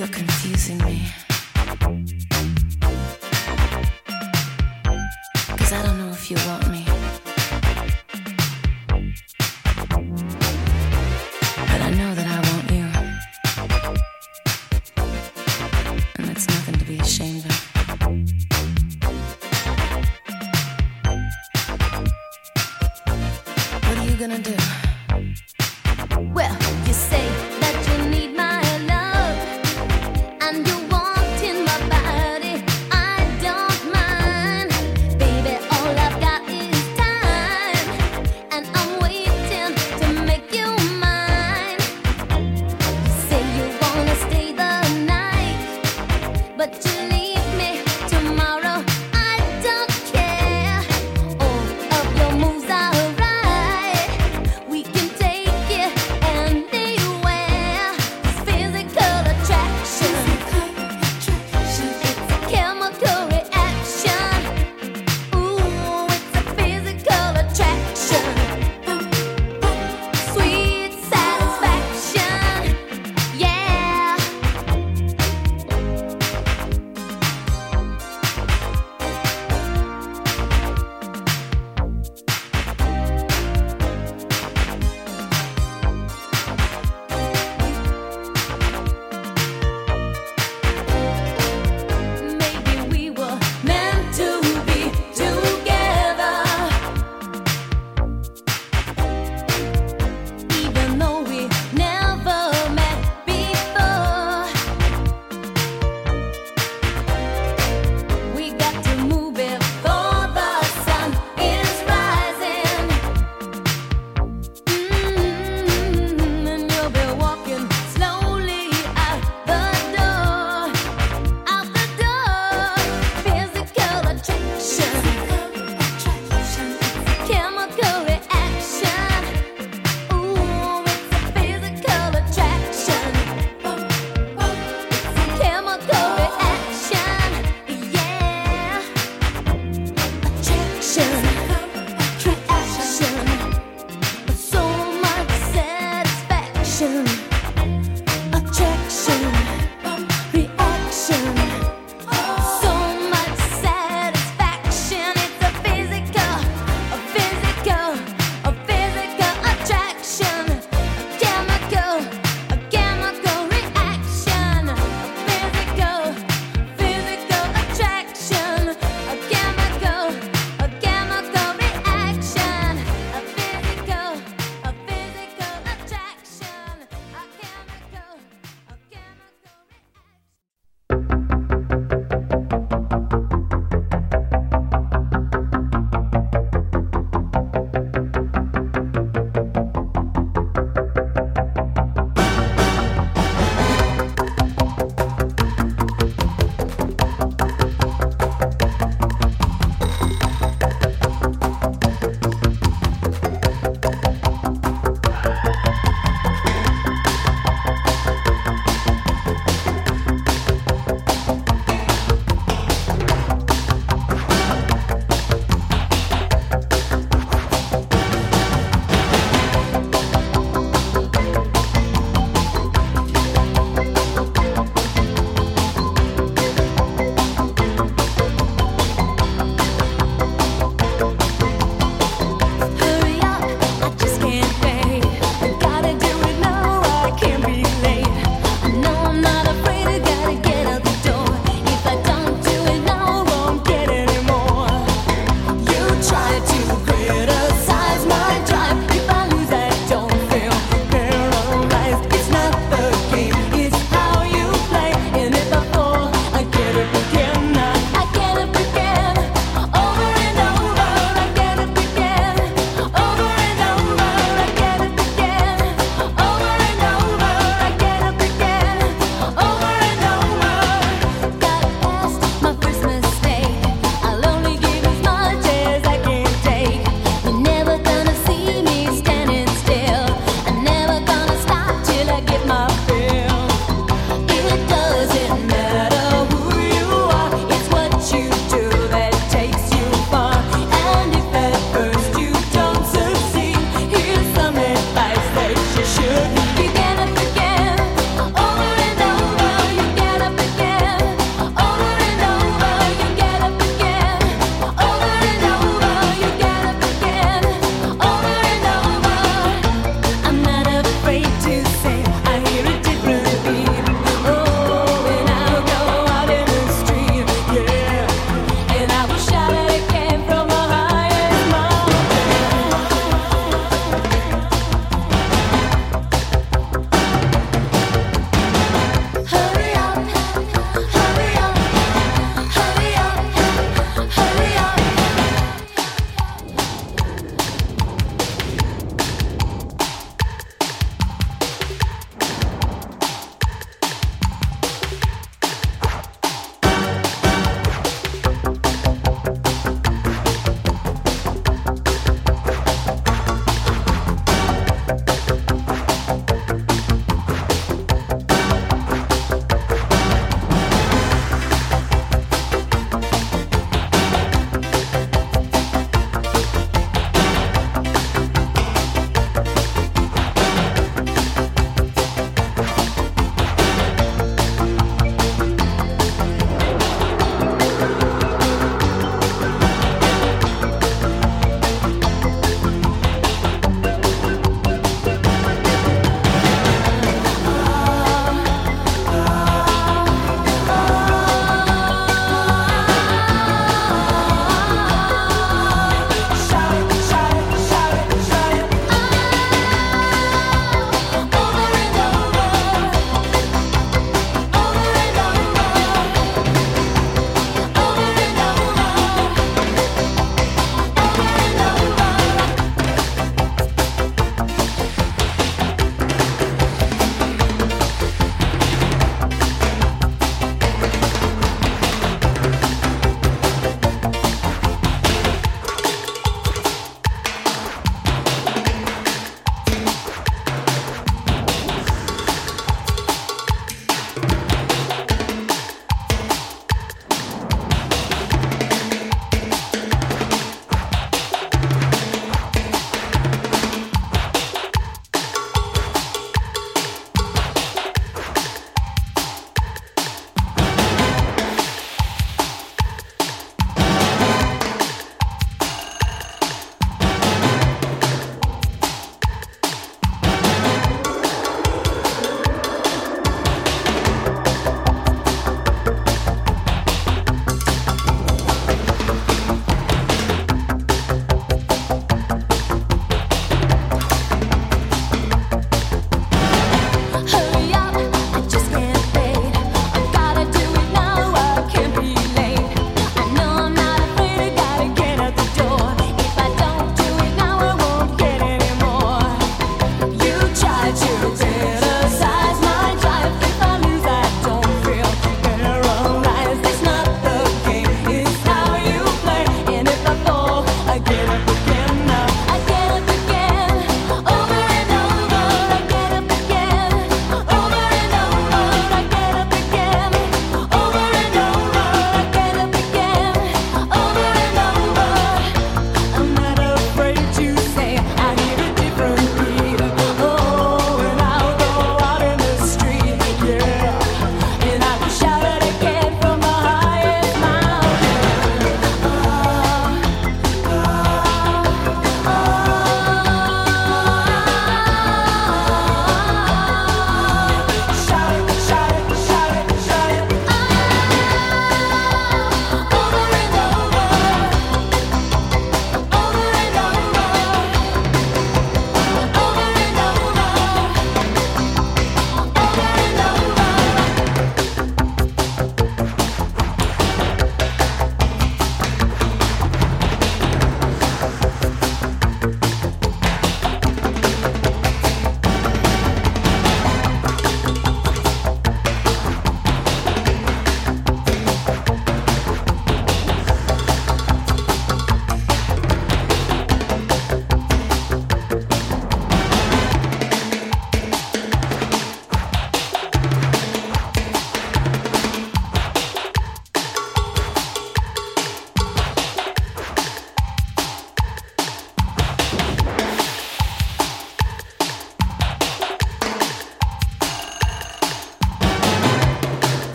You're confusing me. I don't know if you want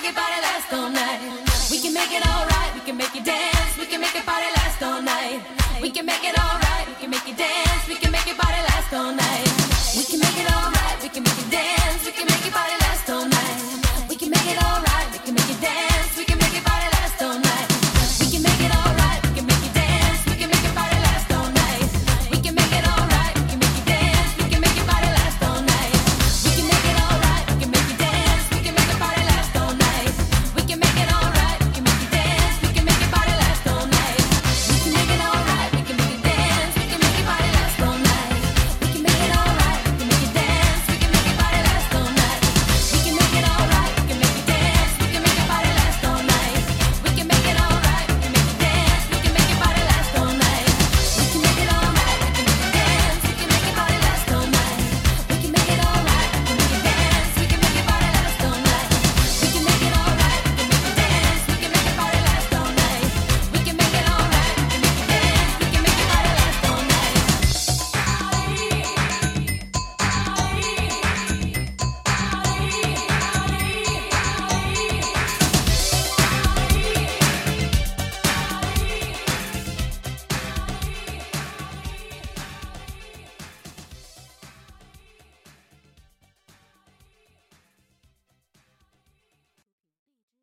make it last all night. We can make it alright, we can make it dance, we can make it party last all night. We can make it alright,